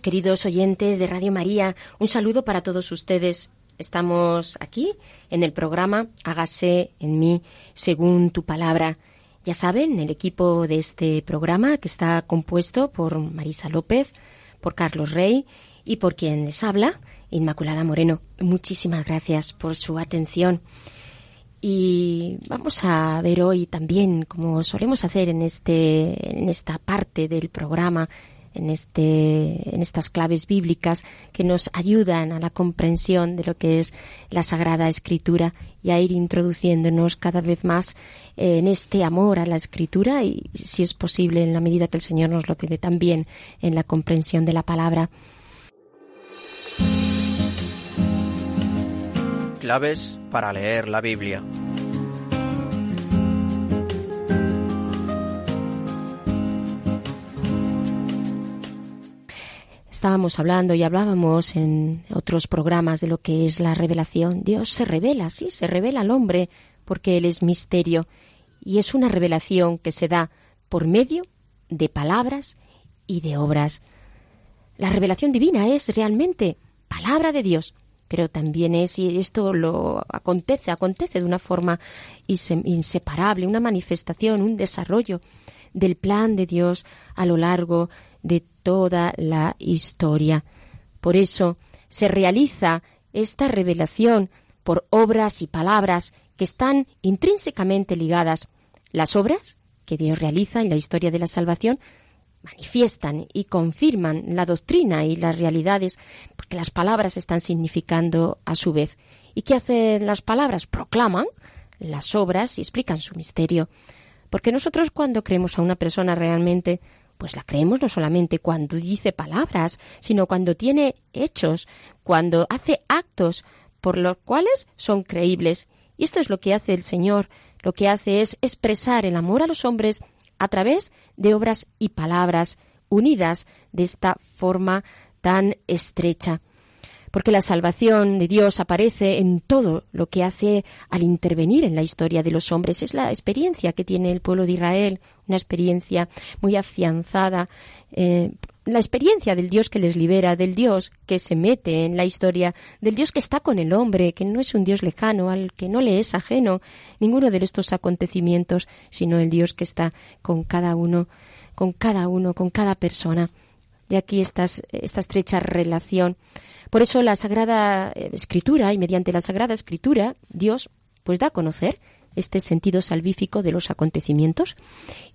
Queridos oyentes de Radio María. Un saludo para todos ustedes. Estamos aquí en el programa Hágase en mí según tu palabra. Ya saben, el equipo de este programa que está compuesto por Marisa López, por Carlos Rey y por quien les habla, Inmaculada Moreno. Muchísimas gracias por su atención. Y vamos a ver hoy también, como solemos hacer en este, en esta parte del programa, en este, en estas claves bíblicas que nos ayudan a la comprensión de lo que es la Sagrada Escritura y a ir introduciéndonos cada vez más en este amor a la Escritura y, si es posible, en la medida que el Señor nos lo tiene también en la comprensión de la palabra. Claves para leer la Biblia. Estábamos hablando y hablábamos en otros programas de lo que es la revelación. Dios se revela, sí, se revela al hombre porque Él es misterio y es una revelación que se da por medio de palabras y de obras. La revelación divina es realmente palabra de Dios, pero también es, y esto lo acontece, acontece de una forma inse- inseparable, una manifestación, un desarrollo del plan de Dios a lo largo de toda la historia. Por eso se realiza esta revelación por obras y palabras que están intrínsecamente ligadas. Las obras que Dios realiza en la historia de la salvación manifiestan y confirman la doctrina y las realidades, porque las palabras están significando a su vez. ¿Y qué hacen las palabras? Proclaman las obras y explican su misterio. Porque nosotros cuando creemos a una persona realmente, pues la creemos no solamente cuando dice palabras, sino cuando tiene hechos, cuando hace actos por los cuales son creíbles. Y esto es lo que hace el Señor. Lo que hace es expresar el amor a los hombres a través de obras y palabras unidas de esta forma tan estrecha. Porque la salvación de Dios aparece en todo lo que hace al intervenir en la historia de los hombres. Es la experiencia que tiene el pueblo de Israel, una experiencia muy afianzada, eh, la experiencia del Dios que les libera, del Dios que se mete en la historia, del Dios que está con el hombre, que no es un Dios lejano, al que no le es ajeno ninguno de estos acontecimientos, sino el Dios que está con cada uno, con cada uno, con cada persona. De aquí esta estrecha relación. Por eso la Sagrada eh, Escritura y mediante la Sagrada Escritura Dios pues da a conocer este sentido salvífico de los acontecimientos.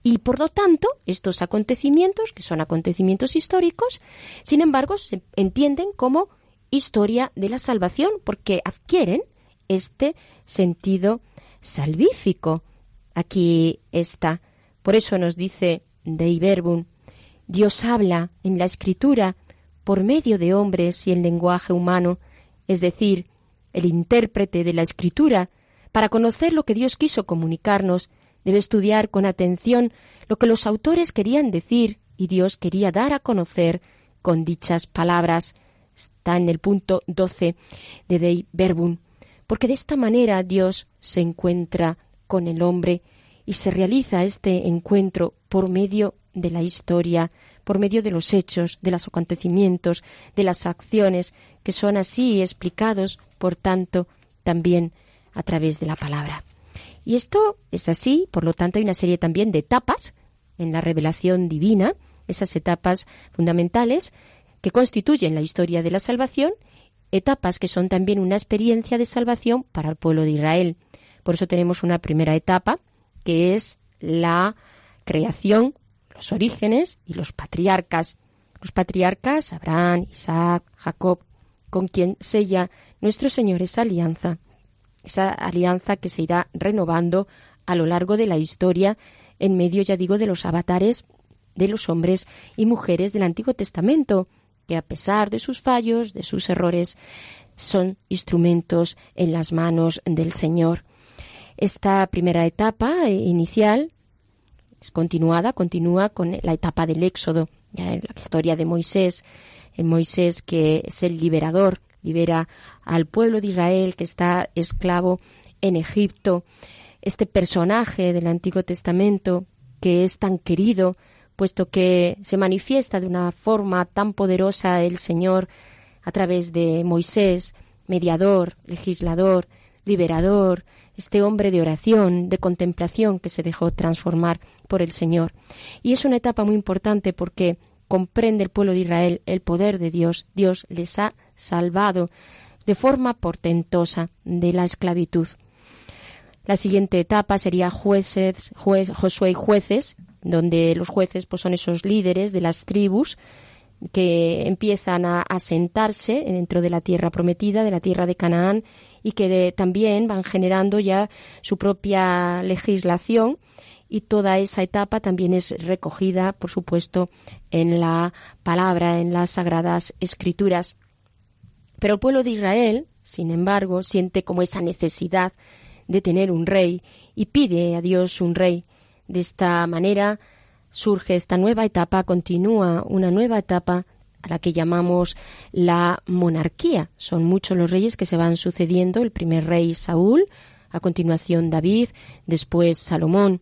Y por lo tanto estos acontecimientos que son acontecimientos históricos sin embargo se entienden como historia de la salvación porque adquieren este sentido salvífico. Aquí está. Por eso nos dice Dei Verbum Dios habla en la escritura por medio de hombres y en lenguaje humano, es decir, el intérprete de la escritura, para conocer lo que Dios quiso comunicarnos, debe estudiar con atención lo que los autores querían decir y Dios quería dar a conocer con dichas palabras. Está en el punto 12 de Dei Verbum. Porque de esta manera Dios se encuentra con el hombre y se realiza este encuentro por medio de la historia, por medio de los hechos, de los acontecimientos, de las acciones, que son así explicados, por tanto, también a través de la palabra. Y esto es así, por lo tanto, hay una serie también de etapas en la revelación divina, esas etapas fundamentales que constituyen la historia de la salvación, etapas que son también una experiencia de salvación para el pueblo de Israel. Por eso tenemos una primera etapa, que es la creación, los orígenes y los patriarcas. Los patriarcas, Abraham, Isaac, Jacob, con quien sella nuestro Señor esa alianza, esa alianza que se irá renovando a lo largo de la historia en medio, ya digo, de los avatares de los hombres y mujeres del Antiguo Testamento, que a pesar de sus fallos, de sus errores, son instrumentos en las manos del Señor. Esta primera etapa inicial continuada, continúa con la etapa del Éxodo, la historia de Moisés, el Moisés que es el liberador, libera al pueblo de Israel que está esclavo en Egipto, este personaje del Antiguo Testamento que es tan querido, puesto que se manifiesta de una forma tan poderosa el Señor a través de Moisés, mediador, legislador, liberador, este hombre de oración, de contemplación que se dejó transformar por el Señor. Y es una etapa muy importante porque comprende el pueblo de Israel el poder de Dios. Dios les ha salvado de forma portentosa de la esclavitud. La siguiente etapa sería jueces, Josué y jueces, donde los jueces pues, son esos líderes de las tribus que empiezan a asentarse dentro de la tierra prometida, de la tierra de Canaán, y que también van generando ya su propia legislación y toda esa etapa también es recogida, por supuesto, en la palabra, en las sagradas escrituras. Pero el pueblo de Israel, sin embargo, siente como esa necesidad de tener un rey y pide a Dios un rey. De esta manera surge esta nueva etapa, continúa una nueva etapa a la que llamamos la monarquía. Son muchos los reyes que se van sucediendo, el primer rey Saúl, a continuación David, después Salomón.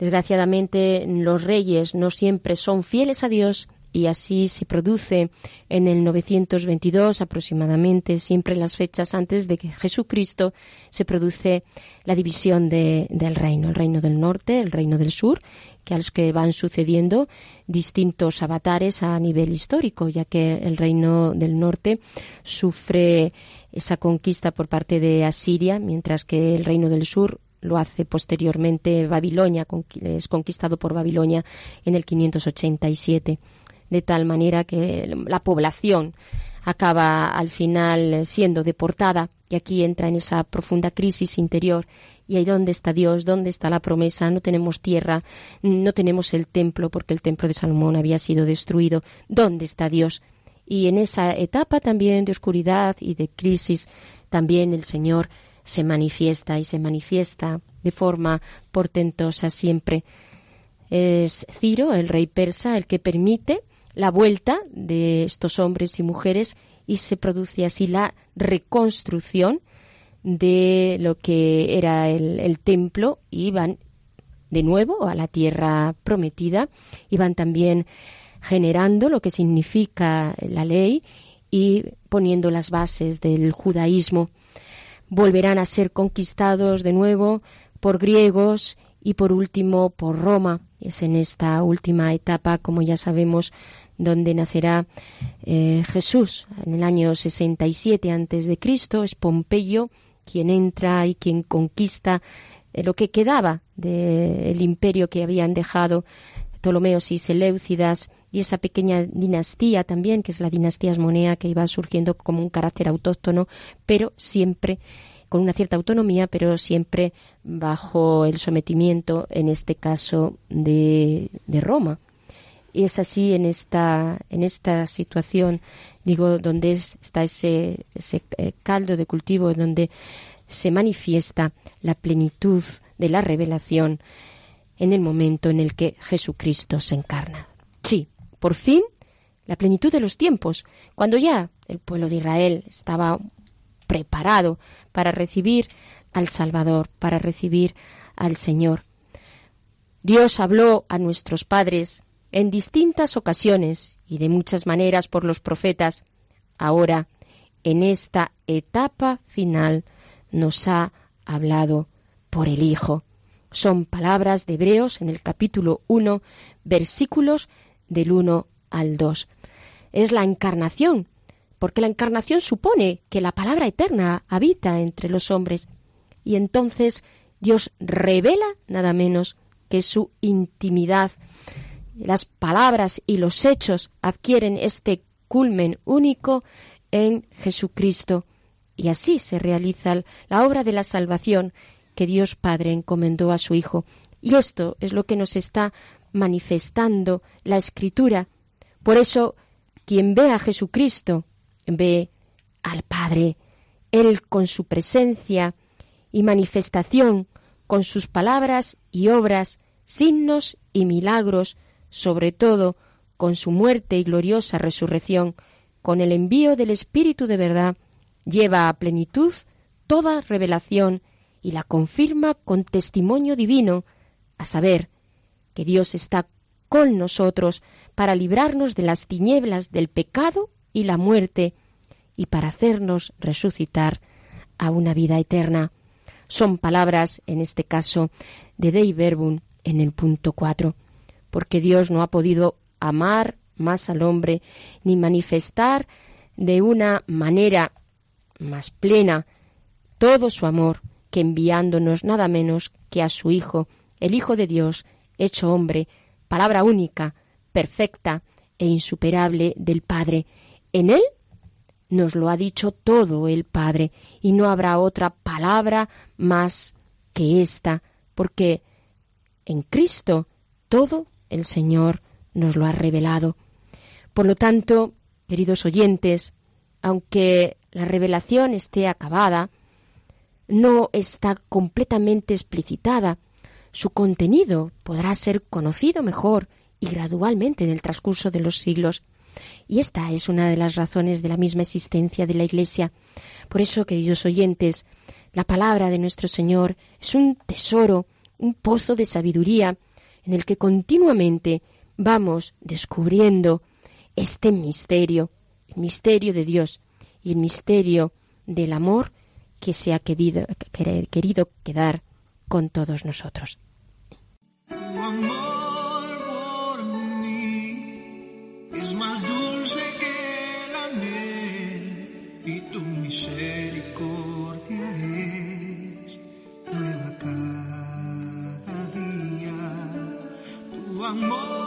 Desgraciadamente los reyes no siempre son fieles a Dios y así se produce en el 922 aproximadamente, siempre las fechas antes de que Jesucristo se produce la división del reino, el reino del norte, el reino del sur, que a los que van sucediendo distintos avatares a nivel histórico, ya que el reino del norte sufre esa conquista por parte de Asiria, mientras que el reino del sur lo hace posteriormente Babilonia, es conquistado por Babilonia en el 587 de tal manera que la población acaba al final siendo deportada y aquí entra en esa profunda crisis interior. Y ahí dónde está Dios, dónde está la promesa, no tenemos tierra, no tenemos el templo porque el templo de Salomón había sido destruido. ¿Dónde está Dios? Y en esa etapa también de oscuridad y de crisis, también el Señor se manifiesta y se manifiesta de forma portentosa siempre. Es Ciro, el rey persa, el que permite la vuelta de estos hombres y mujeres y se produce así la reconstrucción de lo que era el, templo y van de nuevo a la tierra prometida y van también generando lo que significa la ley y poniendo las bases del judaísmo. Volverán a ser conquistados de nuevo por griegos y por último por Roma. Es en esta última etapa, como ya sabemos, donde nacerá eh, Jesús en el año 67 antes de Cristo. Es Pompeyo quien entra y quien conquista eh, lo que quedaba del imperio que habían dejado Ptolomeos y Seleucidas y esa pequeña dinastía también, que es la dinastía asmonea, que iba surgiendo como un carácter autóctono, pero siempre con una cierta autonomía, pero siempre bajo el sometimiento, en este caso, de, de Roma. Y es así en esta, en esta situación, digo, donde está ese, ese eh, caldo de cultivo, donde se manifiesta la plenitud de la revelación en el momento en el que Jesucristo se encarna. Sí, por fin, la plenitud de los tiempos, cuando ya el pueblo de Israel estaba preparado para recibir al Salvador, para recibir al Señor. Dios habló a nuestros padres en distintas ocasiones y de muchas maneras por los profetas, ahora, en esta etapa final, nos ha hablado por el Hijo. Son palabras de Hebreos en el capítulo 1, versículos del 1 al 2. es la encarnación, porque la encarnación supone que la palabra eterna habita entre los hombres. Y entonces Dios revela nada menos que su intimidad. Las palabras y los hechos adquieren este culmen único en Jesucristo. Y así se realiza la obra de la salvación que Dios Padre encomendó a su Hijo. Y esto es lo que nos está manifestando la Escritura. Por eso, quien ve a Jesucristo, ve al Padre. Él con su presencia y manifestación, con sus palabras y obras, signos y milagros, sobre todo con su muerte y gloriosa resurrección, con el envío del Espíritu de verdad, lleva a plenitud toda revelación y la confirma con testimonio divino, a saber, que Dios está con nosotros para librarnos de las tinieblas del pecado y la muerte y para hacernos resucitar a una vida eterna. Son palabras, en este caso, de Dei Verbum en el punto 4, porque Dios no ha podido amar más al hombre ni manifestar de una manera más plena todo su amor que enviándonos nada menos que a su Hijo, el Hijo de Dios, hecho hombre, palabra única, perfecta e insuperable del Padre. En él nos lo ha dicho todo el Padre, y no habrá otra palabra más que esta, porque en Cristo todo el Señor nos lo ha revelado. Por lo tanto, queridos oyentes, aunque la revelación esté acabada, no está completamente explicitada, su contenido podrá ser conocido mejor y gradualmente en el transcurso de los siglos. Y esta es una de las razones de la misma existencia de la Iglesia. Por eso, queridos oyentes, la palabra de nuestro Señor es un tesoro, un pozo de sabiduría en el que continuamente vamos descubriendo este misterio, el misterio de Dios y el misterio del amor que se ha querido, querido quedar con todos nosotros. Tu amor por mí es más dulce que la miel y tu misericordia es amor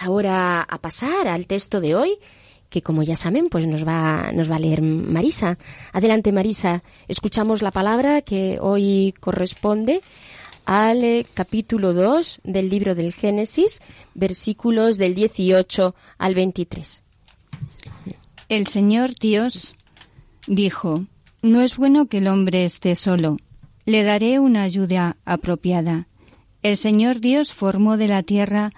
ahora a pasar al texto de hoy, que como ya saben, pues nos va, nos va a leer Marisa. Adelante, Marisa. Escuchamos la palabra que hoy corresponde al eh, capítulo 2 del libro del Génesis, versículos del 18 al 23. El Señor Dios dijo, No es bueno que el hombre esté solo, le daré una ayuda apropiada. El Señor Dios formó de la tierra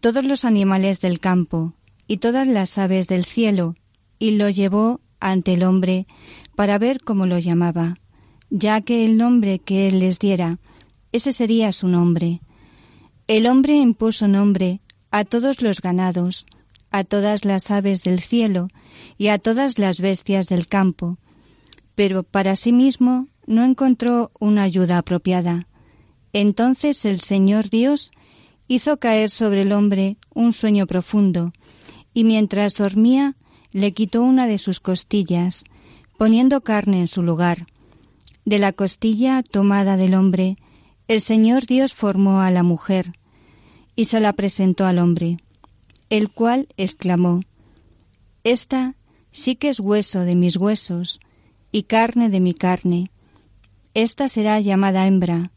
todos los animales del campo y todas las aves del cielo, y lo llevó ante el hombre para ver cómo lo llamaba, ya que el nombre que él les diera, ese sería su nombre. El hombre impuso nombre a todos los ganados, a todas las aves del cielo y a todas las bestias del campo, pero para sí mismo no encontró una ayuda apropiada. Entonces el Señor Dios hizo caer sobre el hombre un sueño profundo, y mientras dormía le quitó una de sus costillas, poniendo carne en su lugar. De la costilla tomada del hombre, el Señor Dios formó a la mujer, y se la presentó al hombre, el cual exclamó, Esta sí que es hueso de mis huesos, y carne de mi carne. Esta será llamada hembra,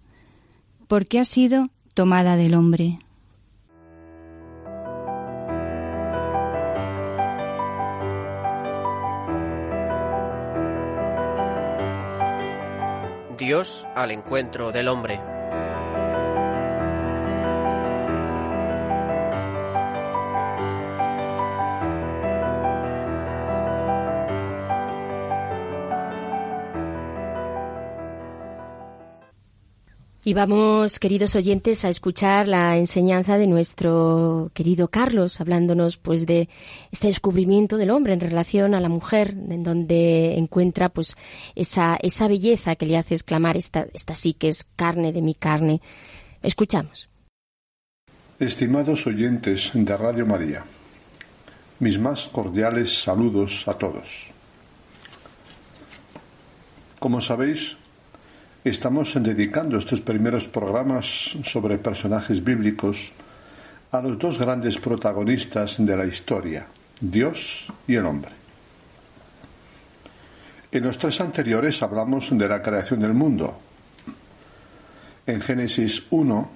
porque ha sido tomada del hombre. Dios al encuentro del hombre. Y vamos, queridos oyentes, a escuchar la enseñanza de nuestro querido Carlos, hablándonos pues de este descubrimiento del hombre en relación a la mujer, en donde encuentra pues esa, esa belleza que le hace exclamar esta, esta sí que es carne de mi carne. Escuchamos. Estimados oyentes de Radio María, mis más cordiales saludos a todos. Como sabéis, Estamos dedicando estos primeros programas sobre personajes bíblicos a los dos grandes protagonistas de la historia, Dios y el hombre. En los tres anteriores hablamos de la creación del mundo. En Génesis 1,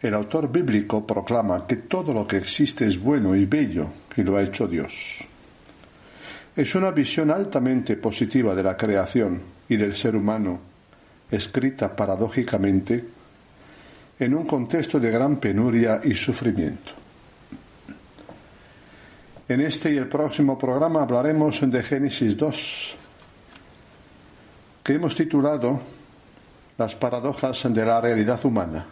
el autor bíblico proclama que todo lo que existe es bueno y bello y lo ha hecho Dios. Es una visión altamente positiva de la creación y del ser humano escrita paradójicamente en un contexto de gran penuria y sufrimiento. En este y el próximo programa hablaremos de Génesis 2, que hemos titulado Las paradojas de la realidad humana.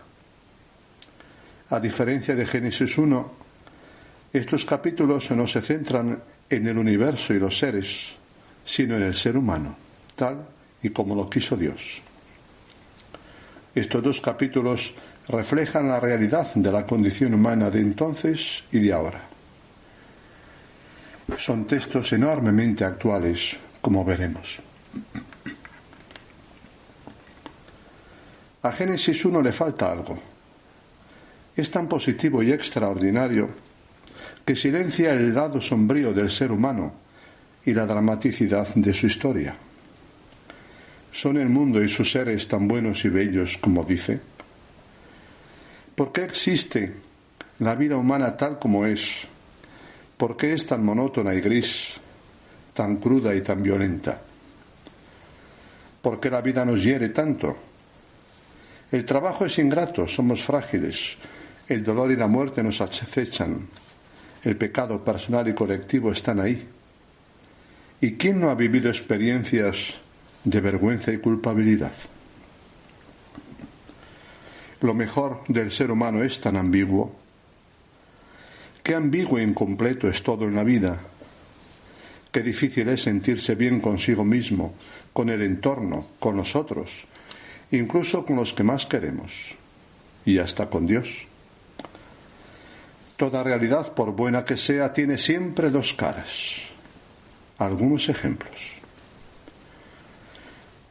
A diferencia de Génesis 1, estos capítulos no se centran en el universo y los seres, sino en el ser humano, tal y como lo quiso Dios. Estos dos capítulos reflejan la realidad de la condición humana de entonces y de ahora. Son textos enormemente actuales, como veremos. A Génesis 1 le falta algo. Es tan positivo y extraordinario que silencia el lado sombrío del ser humano y la dramaticidad de su historia. ¿Son el mundo y sus seres tan buenos y bellos como dice? ¿Por qué existe la vida humana tal como es? ¿Por qué es tan monótona y gris, tan cruda y tan violenta? ¿Por qué la vida nos hiere tanto? El trabajo es ingrato, somos frágiles, el dolor y la muerte nos acechan, el pecado personal y colectivo están ahí. ¿Y quién no ha vivido experiencias de vergüenza y culpabilidad. Lo mejor del ser humano es tan ambiguo. Qué ambiguo e incompleto es todo en la vida. Qué difícil es sentirse bien consigo mismo, con el entorno, con nosotros, incluso con los que más queremos, y hasta con Dios. Toda realidad, por buena que sea, tiene siempre dos caras. Algunos ejemplos.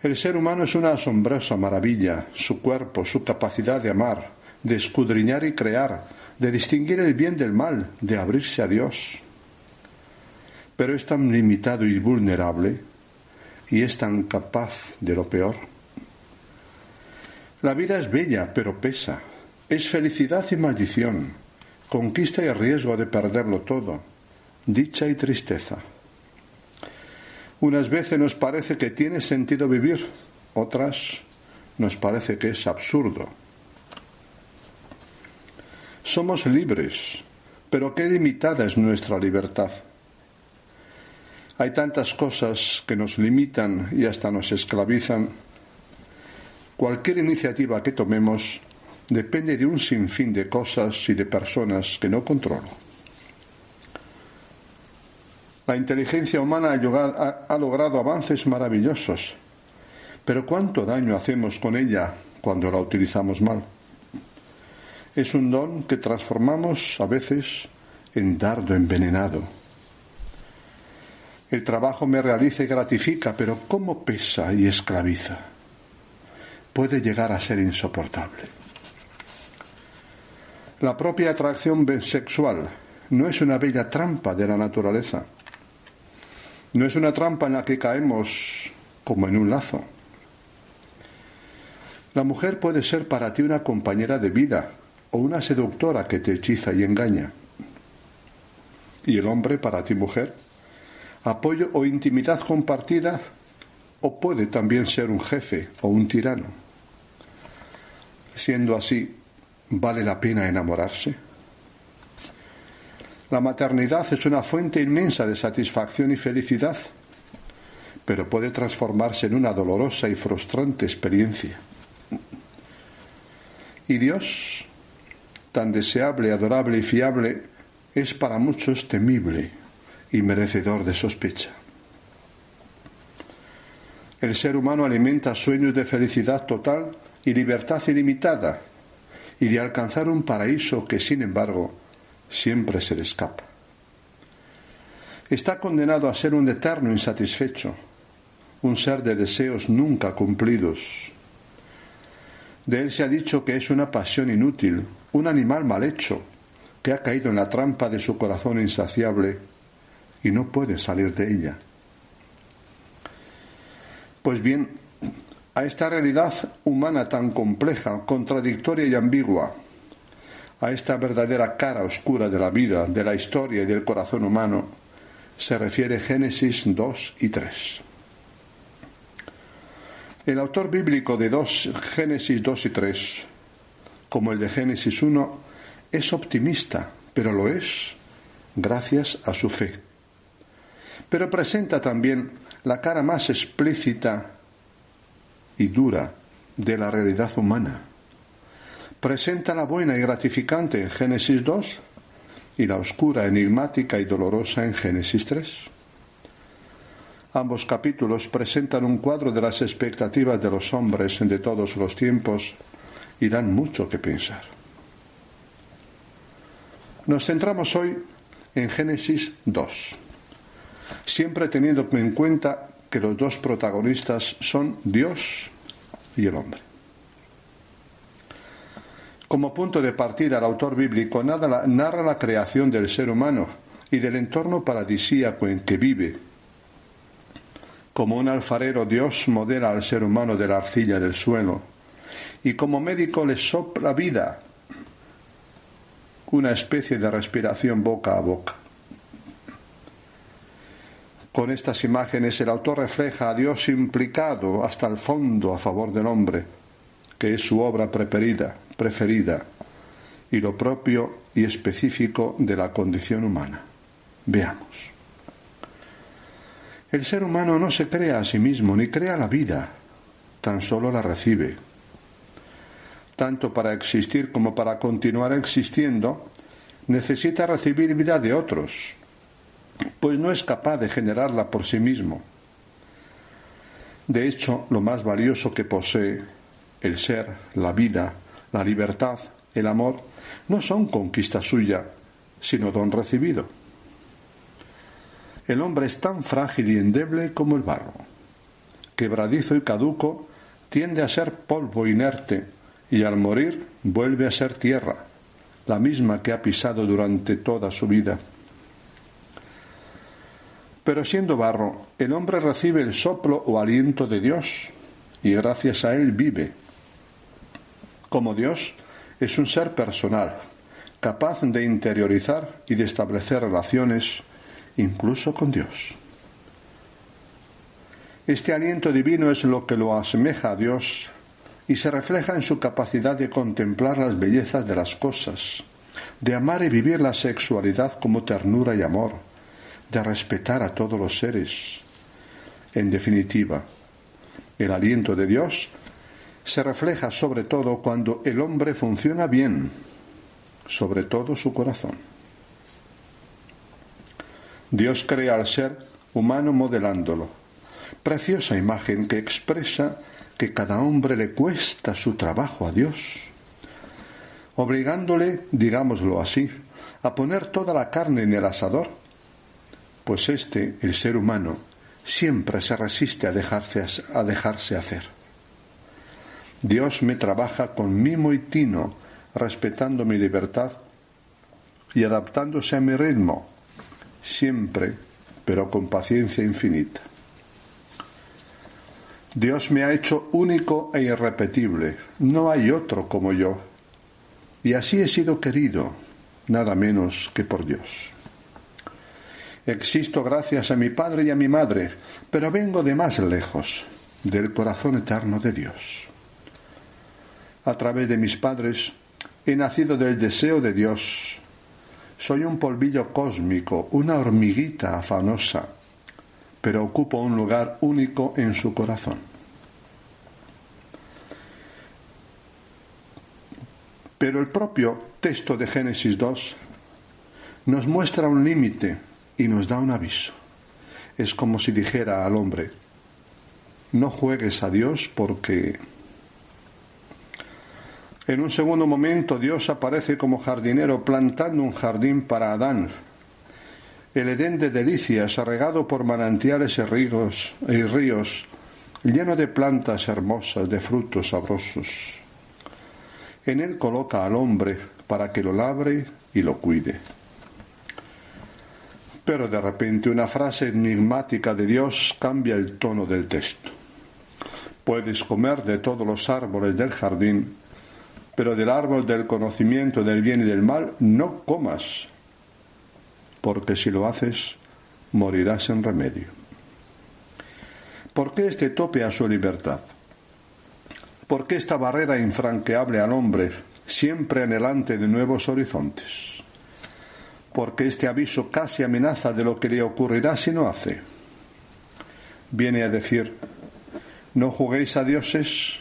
El ser humano es una asombrosa maravilla, su cuerpo, su capacidad de amar, de escudriñar y crear, de distinguir el bien del mal, de abrirse a Dios. Pero es tan limitado y vulnerable y es tan capaz de lo peor. La vida es bella, pero pesa. Es felicidad y maldición, conquista y riesgo de perderlo todo, dicha y tristeza. Unas veces nos parece que tiene sentido vivir, otras nos parece que es absurdo. Somos libres, pero qué limitada es nuestra libertad. Hay tantas cosas que nos limitan y hasta nos esclavizan. Cualquier iniciativa que tomemos depende de un sinfín de cosas y de personas que no controlo. La inteligencia humana ha, logrado avances maravillosos, pero ¿cuánto daño hacemos con ella cuando la utilizamos mal? Es un don que transformamos a veces en dardo envenenado. El trabajo me realiza y gratifica, pero ¿cómo pesa y esclaviza? Puede llegar a ser insoportable. La propia atracción sexual no es una bella trampa de la naturaleza. No es una trampa en la que caemos como en un lazo. La mujer puede ser para ti una compañera de vida o una seductora que te hechiza y engaña. Y el hombre para ti mujer, apoyo o intimidad compartida o puede también ser un jefe o un tirano. Siendo así, ¿vale la pena enamorarse? La maternidad es una fuente inmensa de satisfacción y felicidad, pero puede transformarse en una dolorosa y frustrante experiencia. Y Dios, tan deseable, adorable y fiable, es para muchos temible y merecedor de sospecha. El ser humano alimenta sueños de felicidad total y libertad ilimitada y de alcanzar un paraíso que, sin embargo, siempre se le escapa. Está condenado a ser un eterno insatisfecho, un ser de deseos nunca cumplidos. De él se ha dicho que es una pasión inútil, un animal mal hecho, que ha caído en la trampa de su corazón insaciable y no puede salir de ella. Pues bien, a esta realidad humana tan compleja, contradictoria y ambigua, a esta verdadera cara oscura de la vida, de la historia y del corazón humano, se refiere Génesis 2 y 3. El autor bíblico de dos, Génesis 2 y 3, como el de Génesis 1, es optimista, pero lo es gracias a su fe. Pero presenta también la cara más explícita y dura de la realidad humana presenta la buena y gratificante en Génesis 2 y la oscura, enigmática y dolorosa en Génesis 3. Ambos capítulos presentan un cuadro de las expectativas de los hombres de todos los tiempos y dan mucho que pensar. Nos centramos hoy en Génesis 2, siempre teniendo en cuenta que los dos protagonistas son Dios y el hombre. Como punto de partida, el autor bíblico narra la creación del ser humano y del entorno paradisíaco en que vive. Como un alfarero, Dios modela al ser humano de la arcilla del suelo y como médico le sopla vida, una especie de respiración boca a boca. Con estas imágenes el autor refleja a Dios implicado hasta el fondo a favor del hombre, que es su obra preferida, preferida y lo propio y específico de la condición humana. Veamos. El ser humano no se crea a sí mismo ni crea la vida, tan solo la recibe. Tanto para existir como para continuar existiendo, necesita recibir vida de otros, pues no es capaz de generarla por sí mismo. De hecho, lo más valioso que posee, el ser, la vida, la libertad, el amor, no son conquista suya, sino don recibido. El hombre es tan frágil y endeble como el barro. Quebradizo y caduco, tiende a ser polvo inerte y al morir vuelve a ser tierra, la misma que ha pisado durante toda su vida. Pero siendo barro, el hombre recibe el soplo o aliento de Dios y gracias a él vive. Como Dios es un ser personal, capaz de interiorizar y de establecer relaciones incluso con Dios. Este aliento divino es lo que lo asemeja a Dios y se refleja en su capacidad de contemplar las bellezas de las cosas, de amar y vivir la sexualidad como ternura y amor, de respetar a todos los seres. En definitiva, el aliento de Dios se refleja sobre todo cuando el hombre funciona bien, sobre todo su corazón. Dios crea al ser humano modelándolo. Preciosa imagen que expresa que cada hombre le cuesta su trabajo a Dios, obligándole, digámoslo así, a poner toda la carne en el asador, pues este, el ser humano, siempre se resiste a dejarse, a dejarse hacer. Dios me trabaja con mimo y tino, respetando mi libertad y adaptándose a mi ritmo, siempre, pero con paciencia infinita. Dios me ha hecho único e irrepetible, no hay otro como yo, y así he sido querido, nada menos que por Dios. Existo gracias a mi Padre y a mi Madre, pero vengo de más lejos, del corazón eterno de Dios. A través de mis padres he nacido del deseo de Dios. Soy un polvillo cósmico, una hormiguita afanosa, pero ocupo un lugar único en su corazón. Pero el propio texto de Génesis 2 nos muestra un límite y nos da un aviso. Es como si dijera al hombre, no juegues a Dios porque en un segundo momento Dios aparece como jardinero plantando un jardín para Adán, el Edén de delicias, regado por manantiales y ríos, y ríos, lleno de plantas hermosas, de frutos sabrosos. En él coloca al hombre para que lo labre y lo cuide. Pero de repente una frase enigmática de Dios cambia el tono del texto. Puedes comer de todos los árboles del jardín, pero del árbol del conocimiento del bien y del mal no comas, porque si lo haces, morirás en remedio. ¿Por qué este tope a su libertad? ¿Por qué esta barrera infranqueable al hombre, siempre anhelante de nuevos horizontes? ¿Por qué este aviso casi amenaza de lo que le ocurrirá si no hace? Viene a decir, no juguéis a dioses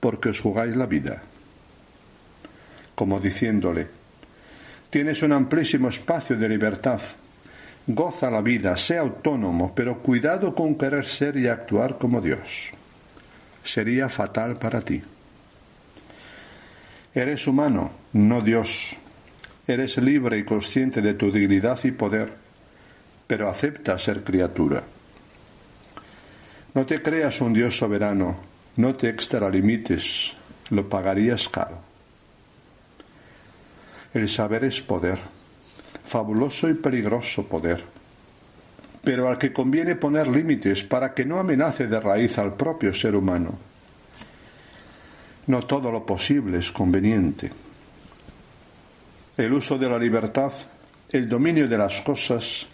porque os jugáis la vida. Como diciéndole, Tienes un amplísimo espacio de libertad. Goza la vida, sea autónomo, pero cuidado con querer ser y actuar como Dios. Sería fatal para ti. Eres humano, no Dios. Eres libre y consciente de tu dignidad y poder, pero acepta ser criatura. No te creas un Dios soberano, no te extralimites, lo pagarías caro. El saber es poder, fabuloso y peligroso poder, pero al que conviene poner límites para que no amenace de raíz al propio ser humano. No todo lo posible es conveniente. El uso de la libertad, el dominio de las cosas,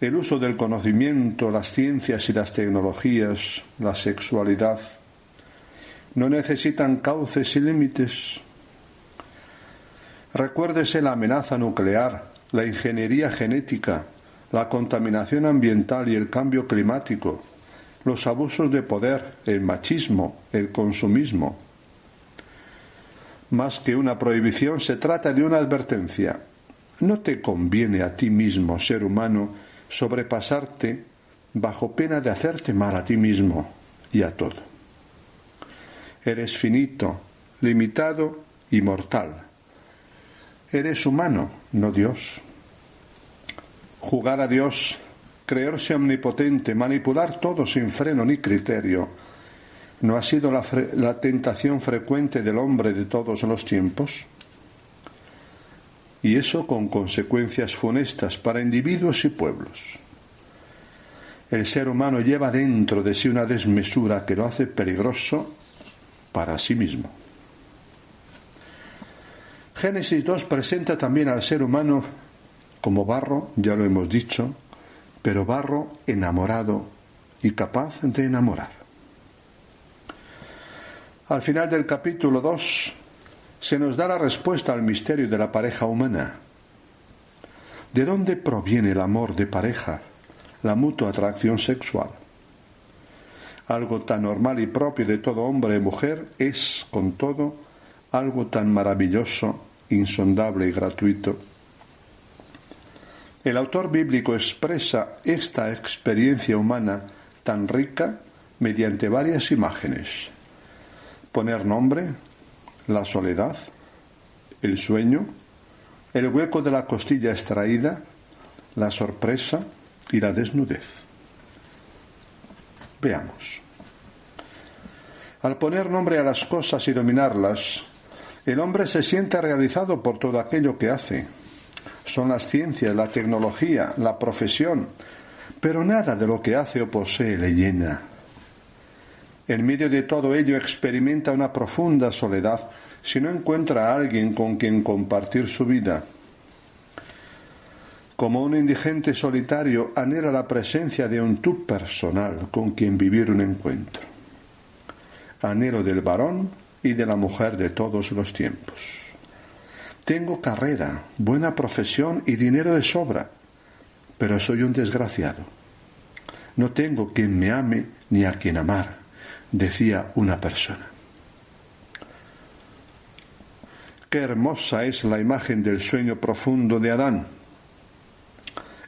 el uso del conocimiento, las ciencias y las tecnologías, la sexualidad, no necesitan cauces y límites, Recuérdese la amenaza nuclear, la ingeniería genética, la contaminación ambiental y el cambio climático, los abusos de poder, el machismo, el consumismo. Más que una prohibición, se trata de una advertencia. No te conviene a ti mismo, ser humano, sobrepasarte bajo pena de hacerte mal a ti mismo y a todo. Eres finito, limitado y mortal Eres humano, no Dios. Jugar a Dios, creerse omnipotente, manipular todo sin freno ni criterio, ¿No ha sido la, tentación frecuente del hombre de todos los tiempos? Y eso con consecuencias funestas para individuos y pueblos. El ser humano lleva dentro de sí una desmesura que lo hace peligroso para sí mismo. Génesis 2 presenta también al ser humano como barro, ya lo hemos dicho, pero barro enamorado y capaz de enamorar. Al final del capítulo 2 se nos da la respuesta al misterio de la pareja humana. ¿De dónde proviene el amor de pareja, la mutua atracción sexual? Algo tan normal y propio de todo hombre y mujer es, con todo, algo tan maravilloso, insondable y gratuito. El autor bíblico expresa esta experiencia humana tan rica mediante varias imágenes. Poner nombre, la soledad, el sueño, el hueco de la costilla extraída, la sorpresa y la desnudez. Veamos. Al poner nombre a las cosas y dominarlas, el hombre se siente realizado por todo aquello que hace. Son las ciencias, la tecnología, la profesión, pero nada de lo que hace o posee le llena. En medio de todo ello experimenta una profunda soledad si no encuentra a alguien con quien compartir su vida. Como un indigente solitario anhela la presencia de un tú personal con quien vivir un encuentro. Anhelo del varón y de la mujer de todos los tiempos. Tengo carrera, buena profesión y dinero de sobra, pero soy un desgraciado. No tengo quien me ame ni a quien amar, decía una persona. Qué hermosa es la imagen del sueño profundo de Adán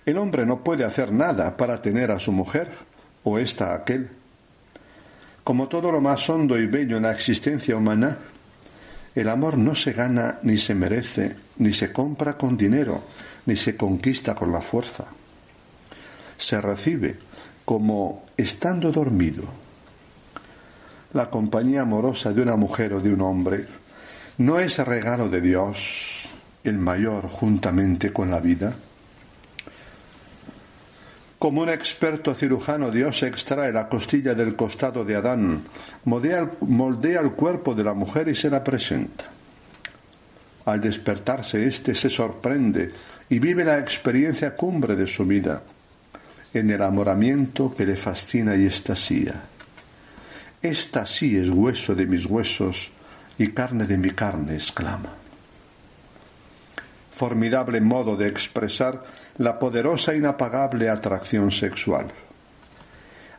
el hombre no puede hacer nada para tener a su mujer o ésta a aquel. Como todo lo más hondo y bello en la existencia humana, el amor no se gana ni se merece, ni se compra con dinero, ni se conquista con la fuerza. Se recibe como estando dormido. La compañía amorosa de una mujer o de un hombre no es regalo de Dios, el mayor juntamente con la vida. Como un experto cirujano, Dios extrae la costilla del costado de Adán, moldea, el cuerpo de la mujer y se la presenta. Al despertarse, éste se sorprende y vive la experiencia cumbre de su vida, en el amoramiento que le fascina y estasía. Esta sí es hueso de mis huesos y carne de mi carne, exclama formidable modo de expresar la poderosa e inapagable atracción sexual.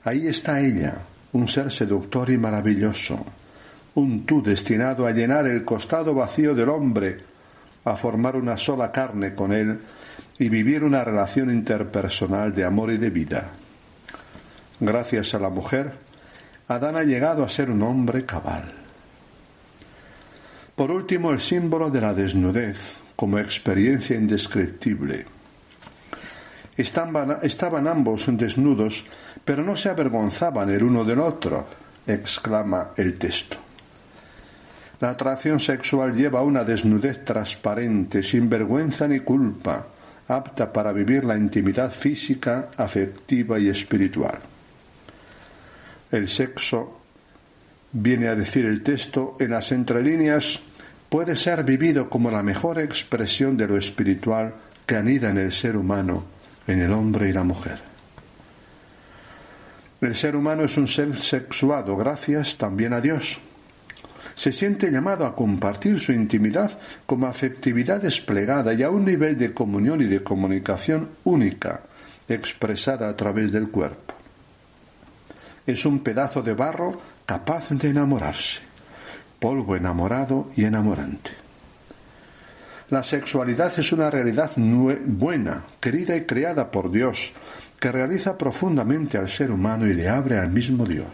Ahí está ella, un ser seductor y maravilloso, un tú destinado a llenar el costado vacío del hombre, a formar una sola carne con él y vivir una relación interpersonal de amor y de vida. Gracias a la mujer, Adán ha llegado a ser un hombre cabal. Por último, el símbolo de la desnudez, como experiencia indescriptible. Estaban, ambos desnudos, pero no se avergonzaban el uno del otro, exclama el texto. La atracción sexual lleva una desnudez transparente, sin vergüenza ni culpa, apta para vivir la intimidad física, afectiva y espiritual. El sexo, viene a decir el texto, en las entrelíneas puede ser vivido como la mejor expresión de lo espiritual que anida en el ser humano, en el hombre y la mujer. El ser humano es un ser sexuado gracias también a Dios. Se siente llamado a compartir su intimidad como afectividad desplegada y a un nivel de comunión y de comunicación única, expresada a través del cuerpo. Es un pedazo de barro capaz de enamorarse polvo enamorado y enamorante. La sexualidad es una realidad buena, querida y creada por Dios, que realiza profundamente al ser humano y le abre al mismo Dios.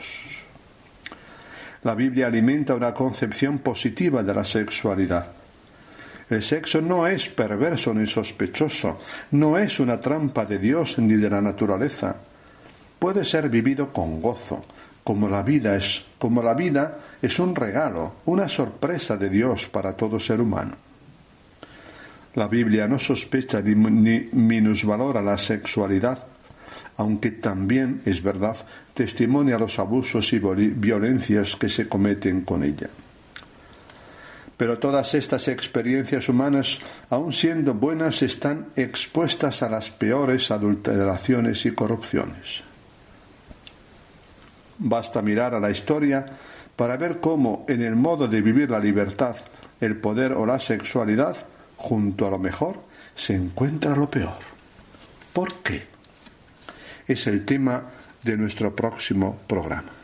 La Biblia alimenta una concepción positiva de la sexualidad. El sexo no es perverso ni sospechoso, no es una trampa de Dios ni de la naturaleza. Puede ser vivido con gozo, como la vida es, un regalo, una sorpresa de Dios para todo ser humano. La Biblia no sospecha ni, ni minusvalora la sexualidad, aunque también, es verdad, testimonia los abusos y violencias que se cometen con ella. Pero todas estas experiencias humanas, aun siendo buenas, están expuestas a las peores adulteraciones y corrupciones. Basta mirar a la historia para ver cómo en el modo de vivir la libertad, el poder o la sexualidad, junto a lo mejor, se encuentra lo peor. ¿Por qué? Es el tema de nuestro próximo programa.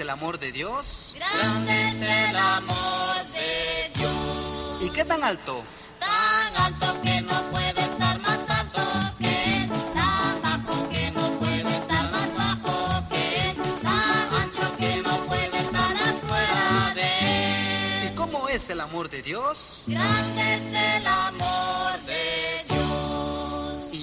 El amor de Dios? Grande es el amor de Dios. ¿Y qué tan alto? Tan alto que no puede estar más alto que él. Tan bajo que no puede estar más bajo que él. Tan ancho que no puede estar afuera de él. ¿Y cómo es el amor de Dios? Grande es el amor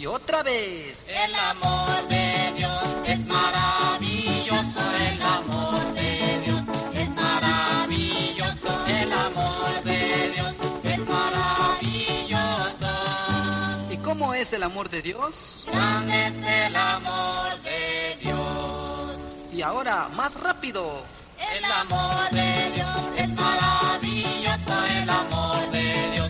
otra vez. El amor de Dios es maravilloso. El amor de Dios es maravilloso. El amor de Dios es maravilloso. ¿Y cómo es el amor de Dios? Grande es el amor de Dios. Y ahora, más rápido. El amor de Dios es maravilloso. El amor de Dios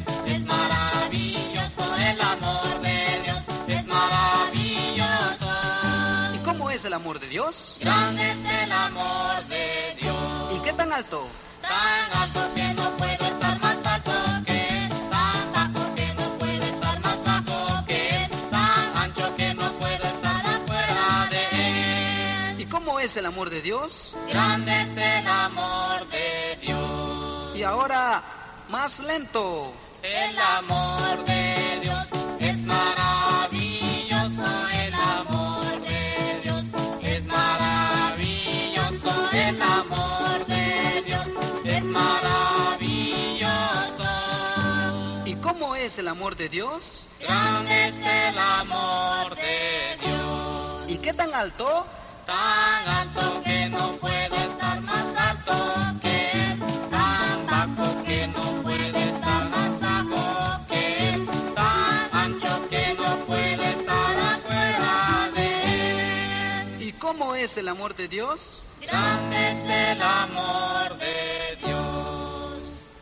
amor de Dios? Grande es el amor de Dios. ¿Y qué tan alto? Tan alto que no puede estar más alto que. Tan bajo que no puede estar más bajo que. Tan ancho que no puede estar afuera de él. ¿Y cómo es el amor de Dios? Grande es el amor de Dios. Y ahora, más lento. El amor de Dios es maravilloso. Es el amor de Dios? Grande es el amor de Dios. ¿Y qué tan alto? Tan alto que no puede estar más alto que él. Tan bajo que no puede estar más bajo que él. Tan ancho que no puede estar afuera de él. ¿Y cómo es el amor de Dios? Grande es el amor de Dios.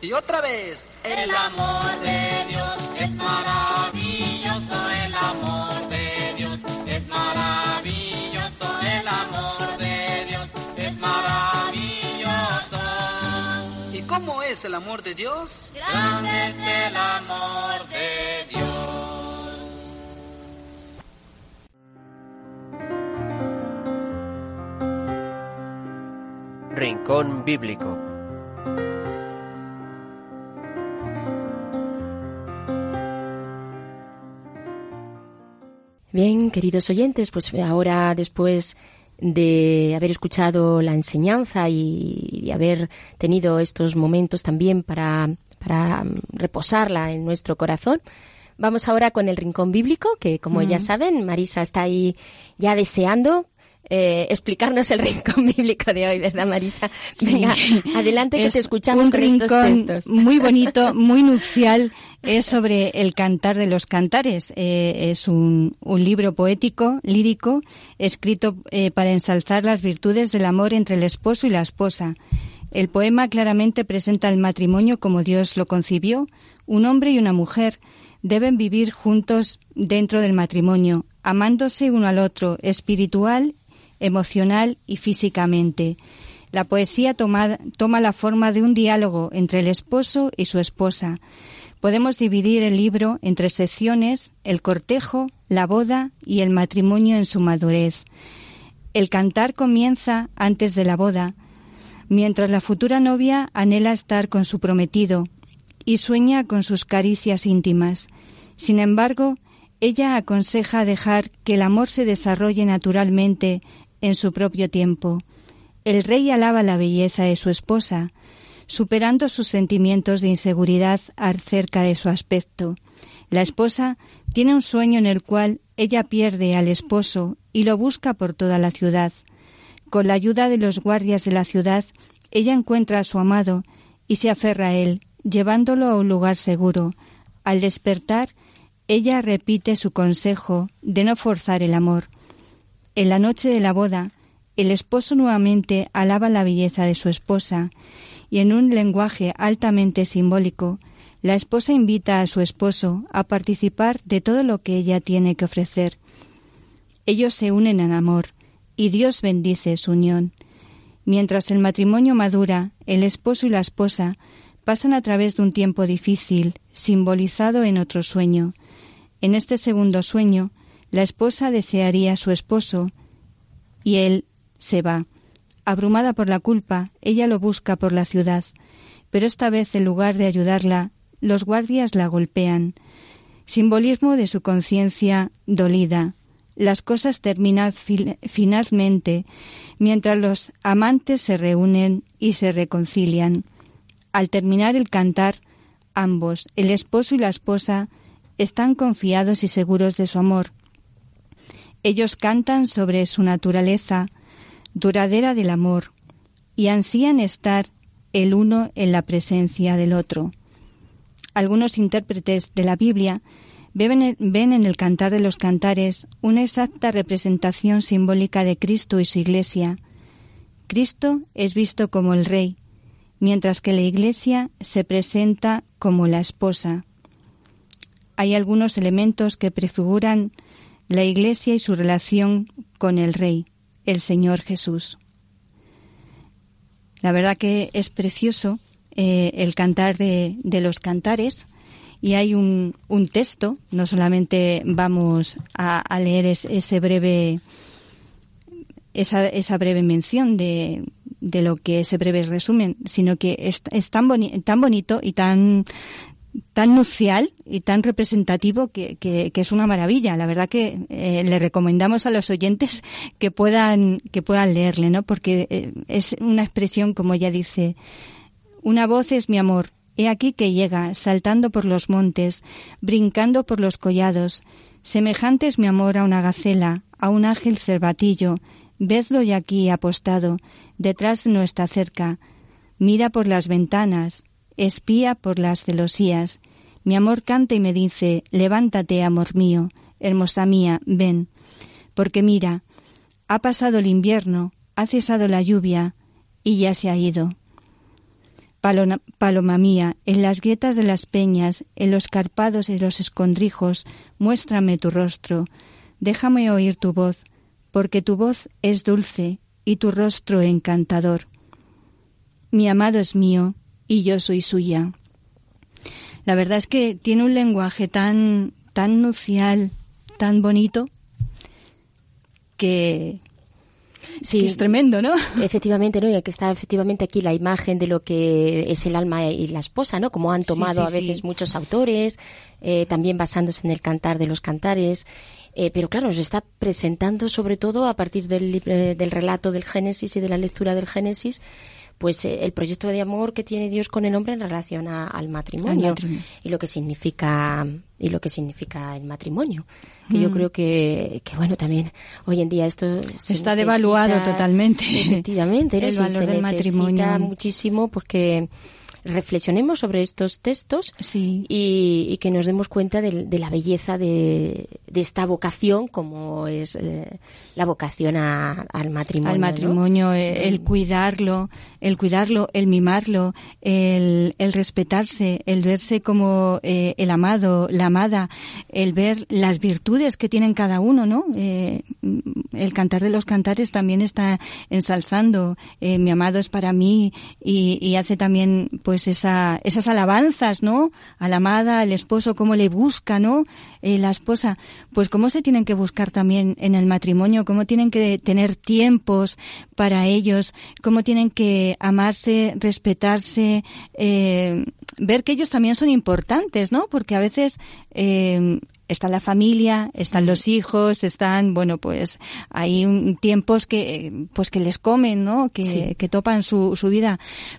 Y otra vez. El amor de Dios es maravilloso. El amor de Dios es maravilloso. El amor de Dios es maravilloso. ¿Y cómo es el amor de Dios? Grande es el amor de Dios. Rincón Bíblico. Bien, queridos oyentes, pues ahora después de haber escuchado la enseñanza y, y haber tenido estos momentos también para, para reposarla en nuestro corazón, vamos ahora con el rincón bíblico, que como ya saben, Marisa está ahí ya deseando eh, explicarnos el rincón bíblico de hoy, ¿verdad, Marisa? Venga, adelante que Es te escuchamos un con estos rincón textos. muy bonito, muy nupcial. Es sobre el cantar de los cantares. Eh, es un, un libro poético, lírico, escrito eh, para ensalzar las virtudes del amor entre el esposo y la esposa. El poema claramente presenta el matrimonio como Dios lo concibió. Un hombre y una mujer deben vivir juntos dentro del matrimonio, amándose uno al otro, espiritual, emocional y físicamente. La poesía toma, la forma de un diálogo entre el esposo y su esposa. Podemos dividir el libro en tres secciones, el cortejo, la boda y el matrimonio en su madurez. El cantar comienza antes de la boda, mientras la futura novia anhela estar con su prometido y sueña con sus caricias íntimas. Sin embargo, ella aconseja dejar que el amor se desarrolle naturalmente en su propio tiempo. El rey alaba la belleza de su esposa, superando sus sentimientos de inseguridad acerca de su aspecto. La esposa tiene un sueño en el cual ella pierde al esposo y lo busca por toda la ciudad. Con la ayuda de los guardias de la ciudad, ella encuentra a su amado y se aferra a él, llevándolo a un lugar seguro. Al despertar, ella repite su consejo de no forzar el amor. En la noche de la boda, el esposo nuevamente alaba la belleza de su esposa y en un lenguaje altamente simbólico, la esposa invita a su esposo a participar de todo lo que ella tiene que ofrecer. Ellos se unen en amor y Dios bendice su unión. Mientras el matrimonio madura, el esposo y la esposa pasan a través de un tiempo difícil, simbolizado en otro sueño. En este segundo sueño, la esposa desearía a su esposo y él se va. Abrumada por la culpa, ella lo busca por la ciudad, pero esta vez en lugar de ayudarla, los guardias la golpean. Simbolismo de su conciencia dolida. Las cosas terminan finalmente mientras los amantes se reúnen y se reconcilian. Al terminar el cantar, ambos, el esposo y la esposa, están confiados y seguros de su amor. Ellos cantan sobre su naturaleza duradera del amor y ansían estar el uno en la presencia del otro. Algunos intérpretes de la Biblia ven en el cantar de los cantares una exacta representación simbólica de Cristo y su Iglesia. Cristo es visto como el Rey, mientras que la Iglesia se presenta como la esposa. Hay algunos elementos que prefiguran la Iglesia y su relación con el Rey, el Señor Jesús. La verdad que es precioso eh, el cantar de, los cantares y hay un, texto, no solamente vamos a, leer ese breve, esa, esa breve mención de, de, lo que ese breve resumen, sino que es, es tan bonito y tan tan nupcial y tan representativo que, que, es una maravilla. La verdad que eh, le recomendamos a los oyentes que puedan, que puedan leerle, ¿no? Porque eh, es una expresión, como ella dice, una voz es mi amor. He aquí que llega, saltando por los montes, brincando por los collados. Semejante es mi amor a una gacela, a un ágil cervatillo. Vedlo y aquí apostado, detrás de nuestra cerca. Mira por las ventanas, espía por las celosías. Mi amor canta y me dice, levántate, amor mío, hermosa mía, ven. Porque mira, ha pasado el invierno, ha cesado la lluvia y ya se ha ido. Paloma, mía, en las grietas de las peñas, en los carpados y los escondrijos, muéstrame tu rostro, déjame oír tu voz, porque tu voz es dulce y tu rostro encantador. Mi amado es mío, y yo soy suya. La verdad es que tiene un lenguaje tan, tan nucial, tan bonito, que, Sí, es tremendo, ¿no? Efectivamente, ¿no? Y que está efectivamente aquí la imagen de lo que es el alma y la esposa, ¿no? Como han tomado a veces muchos autores, eh, también basándose en el cantar de los cantares. Eh, pero claro, nos está presentando sobre todo a partir del, del relato del Génesis y de la lectura del Génesis pues eh, el proyecto de amor que tiene Dios con el hombre en relación al matrimonio, y lo que significa y lo que significa el matrimonio. Que yo mm. creo que, que bueno también hoy en día esto está devaluado totalmente. efectivamente el valor del matrimonio. muchísimo porque reflexionemos sobre estos textos y, que nos demos cuenta de, la belleza de, esta vocación como es eh, la vocación al matrimonio. Al matrimonio, eh, el, cuidarlo, el cuidarlo, el mimarlo, el, respetarse, el verse como eh, el amado, la amada, el ver las virtudes que tienen cada uno, ¿no? el cantar de los cantares también está ensalzando mi amado es para mí y, y hace también pues pues esa, esas alabanzas, ¿no? A la amada, al esposo, cómo le busca, ¿no? Eh, la esposa, pues cómo se tienen que buscar también en el matrimonio, cómo tienen que tener tiempos para ellos, cómo tienen que amarse, respetarse, eh, ver que ellos también son importantes, ¿no? Porque a veces eh, está la familia, están los hijos, están, bueno, pues hay un, tiempos que, pues que les comen, ¿no? Que, Sí. que topan su, su vida.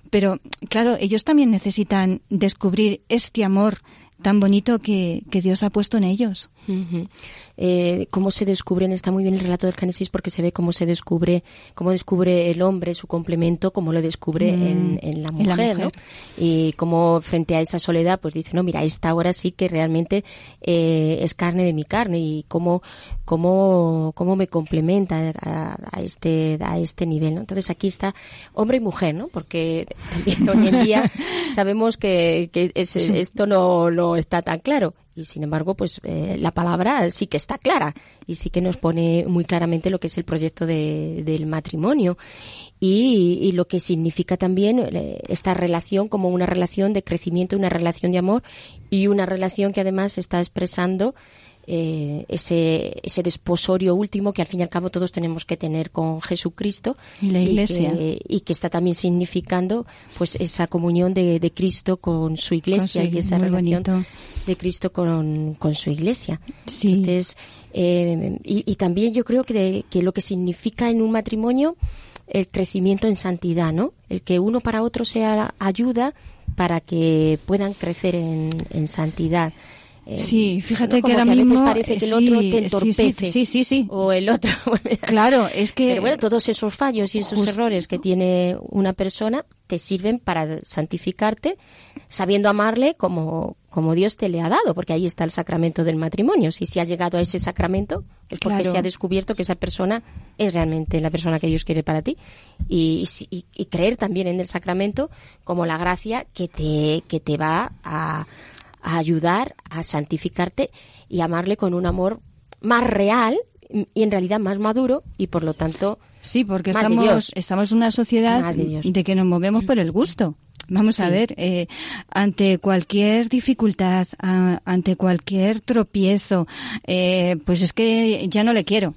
Pero, claro, ellos también necesitan descubrir este amor tan bonito que, que Dios ha puesto en ellos. Eh, cómo se descubren, está muy bien el relato del Génesis porque se ve cómo se descubre, cómo descubre el hombre su complemento, cómo lo descubre Mm, en, en la en mujer, la mujer. ¿no? Y cómo frente a esa soledad, pues dice, no, mira, esta hora sí que realmente eh, es carne de mi carne y cómo, cómo, cómo me complementa a, a este, a este nivel, ¿no? Entonces aquí está hombre y mujer, ¿no? Porque también hoy en día sabemos que, que es- esto no, no está tan claro y sin embargo pues eh, la palabra sí que está clara y sí que nos pone muy claramente lo que es el proyecto de- del matrimonio. Y, y lo que significa también eh, esta relación como una relación de crecimiento, una relación de amor y una relación que además está expresando eh, ese, ese desposorio último que al fin y al cabo todos tenemos que tener con Jesucristo Y la Iglesia. que, y que está también significando pues esa comunión de, de Cristo con su iglesia Con su- y esa relación bonito. de Cristo con, con su iglesia. Sí. Entonces, eh, y, y también yo creo que, de- que lo que significa en un matrimonio el crecimiento en santidad, ¿no? El que uno para otro sea ayuda para que puedan crecer en, en santidad. Eh, Sí, fíjate ¿no? que a veces mismo, parece que el eh, otro sí, te entorpece. sí, sí, sí. O el otro. Claro, es que... Pero bueno, todos esos fallos y esos Justo. errores que tiene una persona te sirven para santificarte, sabiendo amarle como, como Dios te le ha dado, porque ahí está el sacramento del matrimonio. Si se ha llegado a ese sacramento, es porque Claro. se ha descubierto que esa persona es realmente la persona que Dios quiere para ti. Y, y- y creer también en el sacramento como la gracia que te, que te va a, a ayudar a santificarte y amarle con un amor más real y en realidad más maduro y por lo tanto Sí, porque Más de estamos, Dios. estamos en una sociedad de que nos movemos por el gusto. Vamos a ver, eh, ante cualquier dificultad, a- ante cualquier tropiezo, eh, pues es que ya no le quiero.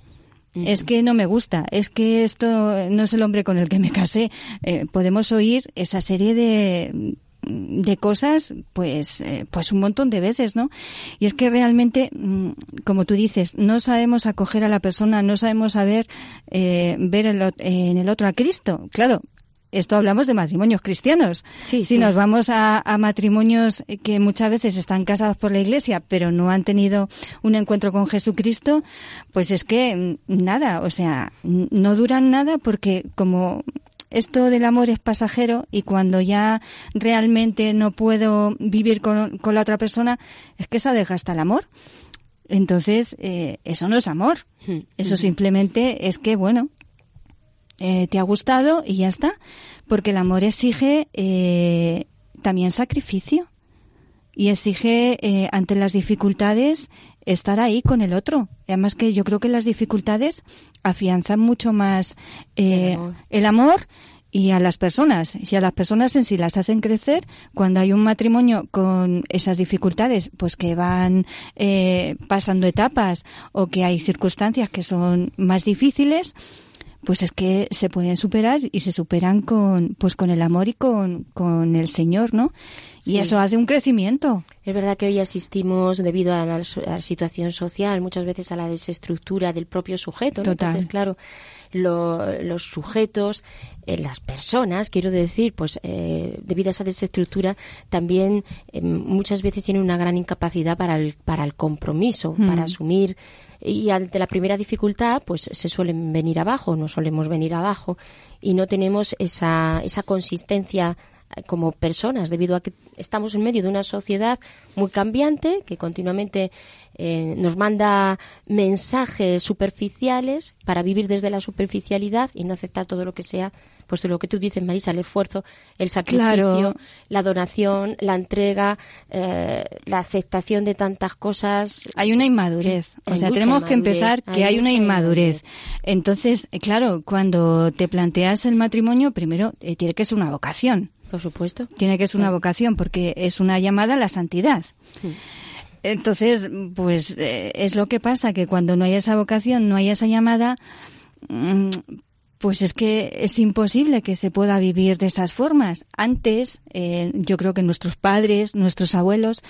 Es que no me gusta, es que esto no es el hombre con el que me casé. Eh, podemos oír esa serie de, de cosas, pues, eh, pues un montón de veces, ¿no? Y es que realmente, mm, como tú dices, no sabemos acoger a la persona, no sabemos saber eh, ver el en el otro a Cristo. Claro, esto hablamos de matrimonios cristianos. Sí, si sí. nos vamos a, a matrimonios que muchas veces están casados por la iglesia, pero no han tenido un encuentro con Jesucristo, pues es que mm, nada, o sea, no duran nada porque como esto del amor es pasajero y cuando ya realmente no puedo vivir con, con la otra persona, es que se desgasta el amor. Entonces, eh, eso no es amor. Hmm. Eso simplemente es que, bueno, eh, te ha gustado y ya está. Porque el amor exige eh, también sacrificio y exige eh, ante las dificultades estar ahí con el otro. Además que yo creo que las dificultades afianzan mucho más eh, El amor. el amor y a las personas. Si a las personas en sí las hacen crecer, cuando hay un matrimonio con esas dificultades, pues que van eh, pasando etapas o que hay circunstancias que son más difíciles, pues es que se pueden superar y se superan con pues con el amor y con, con el Señor, ¿no? Sí. Y eso hace un crecimiento. Es verdad que hoy asistimos, debido a la, a la situación social, muchas veces a la desestructura del propio sujeto. ¿no? Total. Entonces, claro, lo- los sujetos, eh, las personas, quiero decir, pues eh, debido a esa desestructura, también eh, muchas veces tienen una gran incapacidad para el, para el compromiso, Mm. para asumir. Y ante la primera dificultad, pues se suelen venir abajo, no solemos venir abajo y no tenemos esa, esa consistencia como personas, debido a que estamos en medio de una sociedad muy cambiante que continuamente eh, nos manda mensajes superficiales para vivir desde la superficialidad y no aceptar todo lo que sea, pues lo que tú dices, Marisa, el esfuerzo, el sacrificio, Claro. la donación, la entrega, eh, la aceptación de tantas cosas. Hay una inmadurez. O sea, tenemos que empezar que hay hay una inmadurez. Entonces, claro, cuando te planteas el matrimonio, primero eh, tiene que ser una vocación. Por supuesto. Tiene que ser una vocación porque es una llamada a la santidad. Sí. Entonces, pues eh, es lo que pasa, que cuando no hay esa vocación, no hay esa llamada, mm, pues es que es imposible que se pueda vivir de esas formas. Antes, eh, yo creo que nuestros padres, nuestros abuelos,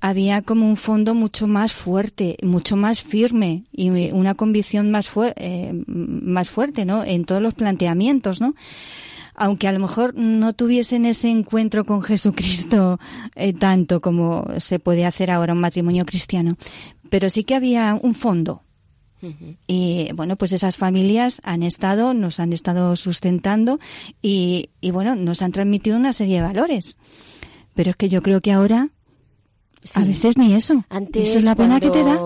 había como un fondo mucho más fuerte, mucho más firme y una convicción más, eh, más fuerte, ¿no? En todos los planteamientos, ¿no? Aunque a lo mejor no tuviesen ese encuentro con Jesucristo eh, tanto como se puede hacer ahora un matrimonio cristiano, pero sí que había un fondo. Y bueno, pues esas familias han estado, nos han estado sustentando y, y bueno, nos han transmitido una serie de valores. Pero es que yo creo que ahora a veces ni eso. Antes, eso es la pena que te da.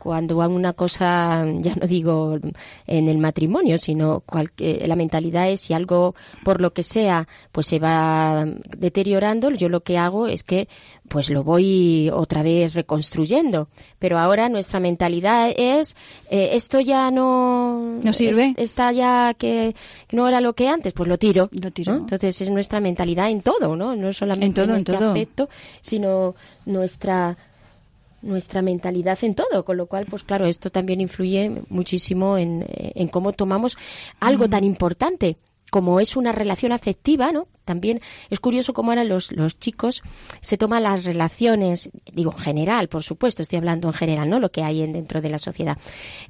Cuando- a una cosa, ya no digo en el matrimonio, sino cual- eh, la mentalidad es si algo, por lo que sea, pues se va deteriorando, yo lo que hago es que pues lo voy otra vez reconstruyendo. Pero ahora nuestra mentalidad es, eh, esto ya no... No sirve. es- está ya que no era lo que antes, pues lo tiro. Lo tiro. ¿no? Entonces es nuestra mentalidad en todo, ¿no? No solamente En todo, en este todo. aspecto, sino nuestra nuestra mentalidad en todo, con lo cual, pues claro, esto también influye muchísimo en, en cómo tomamos algo tan importante como es una relación afectiva, ¿no? También es curioso cómo ahora los, los chicos se toman las relaciones, digo en general, por supuesto, estoy hablando en general, ¿no? Lo que hay en, dentro de la sociedad.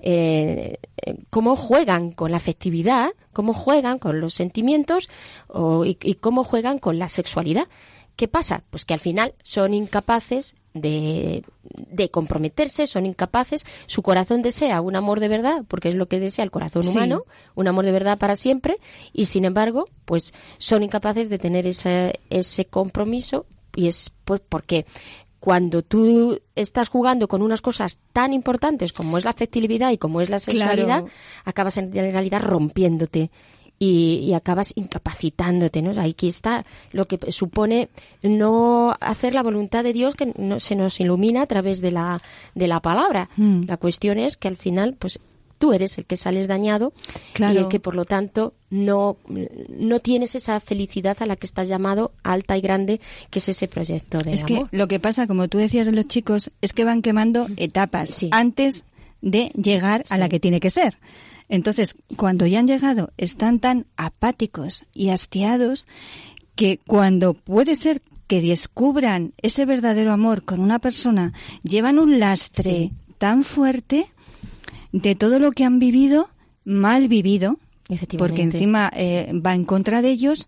Eh, eh, cómo juegan con la afectividad, cómo juegan con los sentimientos o- y, y cómo juegan con la sexualidad. ¿Qué pasa? Pues que al final son incapaces de, de comprometerse, son incapaces, su corazón desea un amor de verdad, porque es lo que desea el corazón Sí. humano, un amor de verdad para siempre, y sin embargo, pues son incapaces de tener ese, ese compromiso, y es pues porque cuando tú estás jugando con unas cosas tan importantes como es la afectividad y como es la sexualidad, Claro. acabas en realidad rompiéndote y, y acabas incapacitándote, ¿no? Aquí está lo que supone no hacer la voluntad de Dios que no, se nos ilumina a través de la, de la palabra. Mm. La cuestión es que al final, pues tú eres el que sales dañado y el que por lo tanto no, no tienes esa felicidad a la que estás llamado alta y grande, que es ese proyecto de Es que amor. lo que pasa, como tú decías de los chicos, es que van quemando etapas Sí. antes de llegar a la que tiene que ser. Entonces, cuando ya han llegado, están tan apáticos y hastiados que cuando puede ser que descubran ese verdadero amor con una persona, llevan un lastre Sí. tan fuerte de todo lo que han vivido, mal vivido, porque encima eh, va en contra de ellos,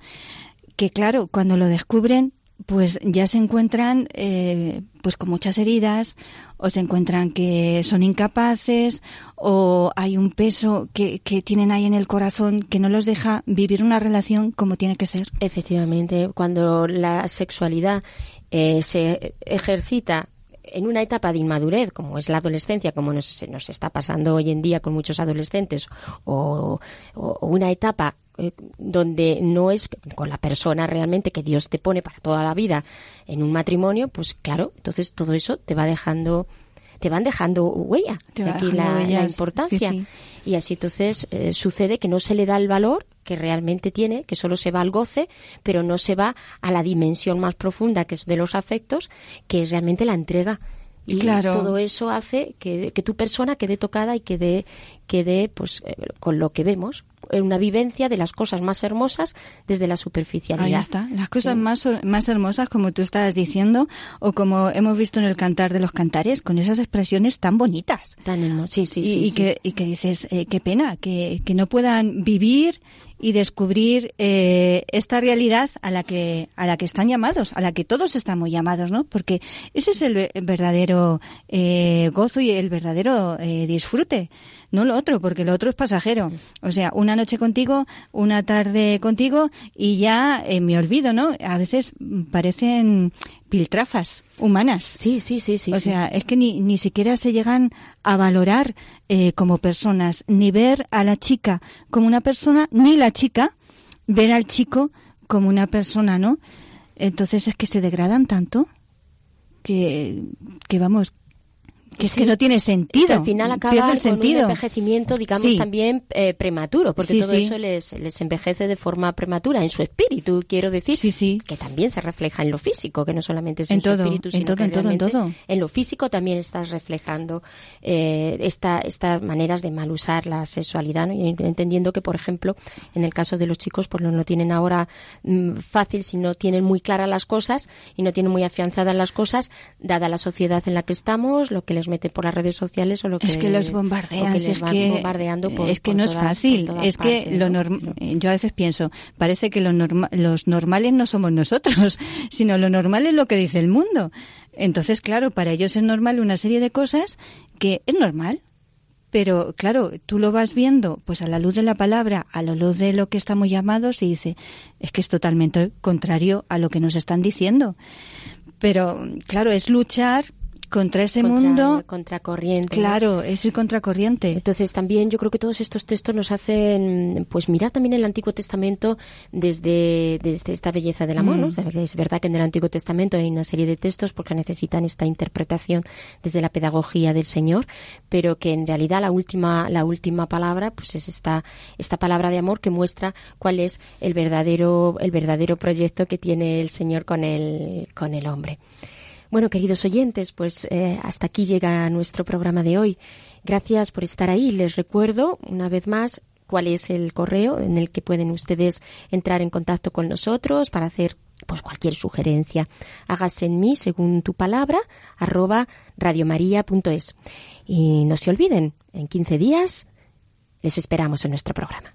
que claro, cuando lo descubren, pues ya se encuentran eh, pues con muchas heridas, o se encuentran que son incapaces, o hay un peso que, que tienen ahí en el corazón que no los deja vivir una relación como tiene que ser. Efectivamente, cuando la sexualidad eh, se ejercita en una etapa de inmadurez, como es la adolescencia, como nos, se nos está pasando hoy en día con muchos adolescentes, o, o- o una etapa eh, donde no es con la persona realmente que Dios te pone para toda la vida en un matrimonio, pues claro, entonces todo eso te va dejando, te van dejando huella. Te De aquí dejando la, importancia. sí, sí. Y así entonces eh, sucede que no se le da el valor que realmente tiene, que solo se va al goce, pero no se va a la dimensión más profunda que es de los afectos, que es realmente la entrega. Y Claro. todo eso hace que, que tu persona quede tocada y quede, quede pues, eh, con lo que vemos, una vivencia de las cosas más hermosas desde la superficialidad. Ahí está, las cosas Sí. más, más hermosas como tú estabas diciendo, o como hemos visto en el cantar de los cantares, con esas expresiones tan bonitas. Tan hermo- Sí, sí, y, sí. y sí. que, y que dices, eh, qué pena, que, que no puedan vivir y descubrir eh, esta realidad a la que a la que están llamados, a la que todos estamos llamados, ¿no? Porque ese es el ve- verdadero eh, gozo y el verdadero eh, disfrute, no lo otro, porque lo otro es pasajero. O sea, una noche contigo, una tarde contigo y ya eh, me olvido, ¿no? A veces mm, parecen piltrafas humanas. Sí, sí, sí, sí. O sí. sea, es que ni, ni siquiera se llegan a valorar eh, como personas, ni ver a la chica como una persona, ni la chica ver al chico como una persona, ¿no? Entonces es que se degradan tanto que, que vamos, que es que no tiene sentido. al final acaba el con un envejecimiento, digamos, Sí. también eh, prematuro, porque Sí, todo eso les, les envejece de forma prematura en su espíritu, quiero decir, que también se refleja en lo físico, que no solamente es en, En su todo, espíritu, en sino todo, que en todo, en todo. en lo físico también estás reflejando eh, esta, estas maneras de mal usar la sexualidad, ¿no? Y entendiendo que, por ejemplo, en el caso de los chicos, pues no lo tienen ahora mm, fácil si no tienen muy claras las cosas y no tienen muy afianzadas las cosas, dada la sociedad en la que estamos, lo que les mete por las redes sociales o lo que Es que los bombardean, que les es van que bombardeando por- es que no es fácil, es que partes, lo ¿no? norm- eh, yo a veces pienso, parece que lo norma- los normales no somos nosotros, sino lo normal es lo que dice el mundo. Entonces, claro, para ellos es normal una serie de cosas que es normal. Pero claro, tú lo vas viendo pues a la luz de la palabra, a la luz de lo que estamos llamados y dice, es que es totalmente contrario a lo que nos están diciendo. Pero claro, es luchar contra ese Contra- mundo. contracorriente, ¿no? Claro, es ir contracorriente. Entonces también yo creo que todos estos textos nos hacen pues mirar también el Antiguo Testamento desde, desde esta belleza del amor, ¿no? Mm. O sea, que Es verdad que en el Antiguo Testamento hay una serie de textos porque necesitan esta interpretación desde la pedagogía del Señor, pero que en realidad la última, la última palabra pues es esta, esta palabra de amor que muestra cuál es el verdadero, el verdadero proyecto que tiene el Señor con el, con el hombre. Bueno, queridos oyentes, pues eh, hasta aquí llega nuestro programa de hoy. Gracias por estar ahí. Les recuerdo una vez más cuál es el correo en el que pueden ustedes entrar en contacto con nosotros para hacer pues cualquier sugerencia. Hágase en mí según tu palabra arroba radiomaria.es. Y no se olviden, en 15 días les esperamos en nuestro programa.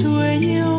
sueño.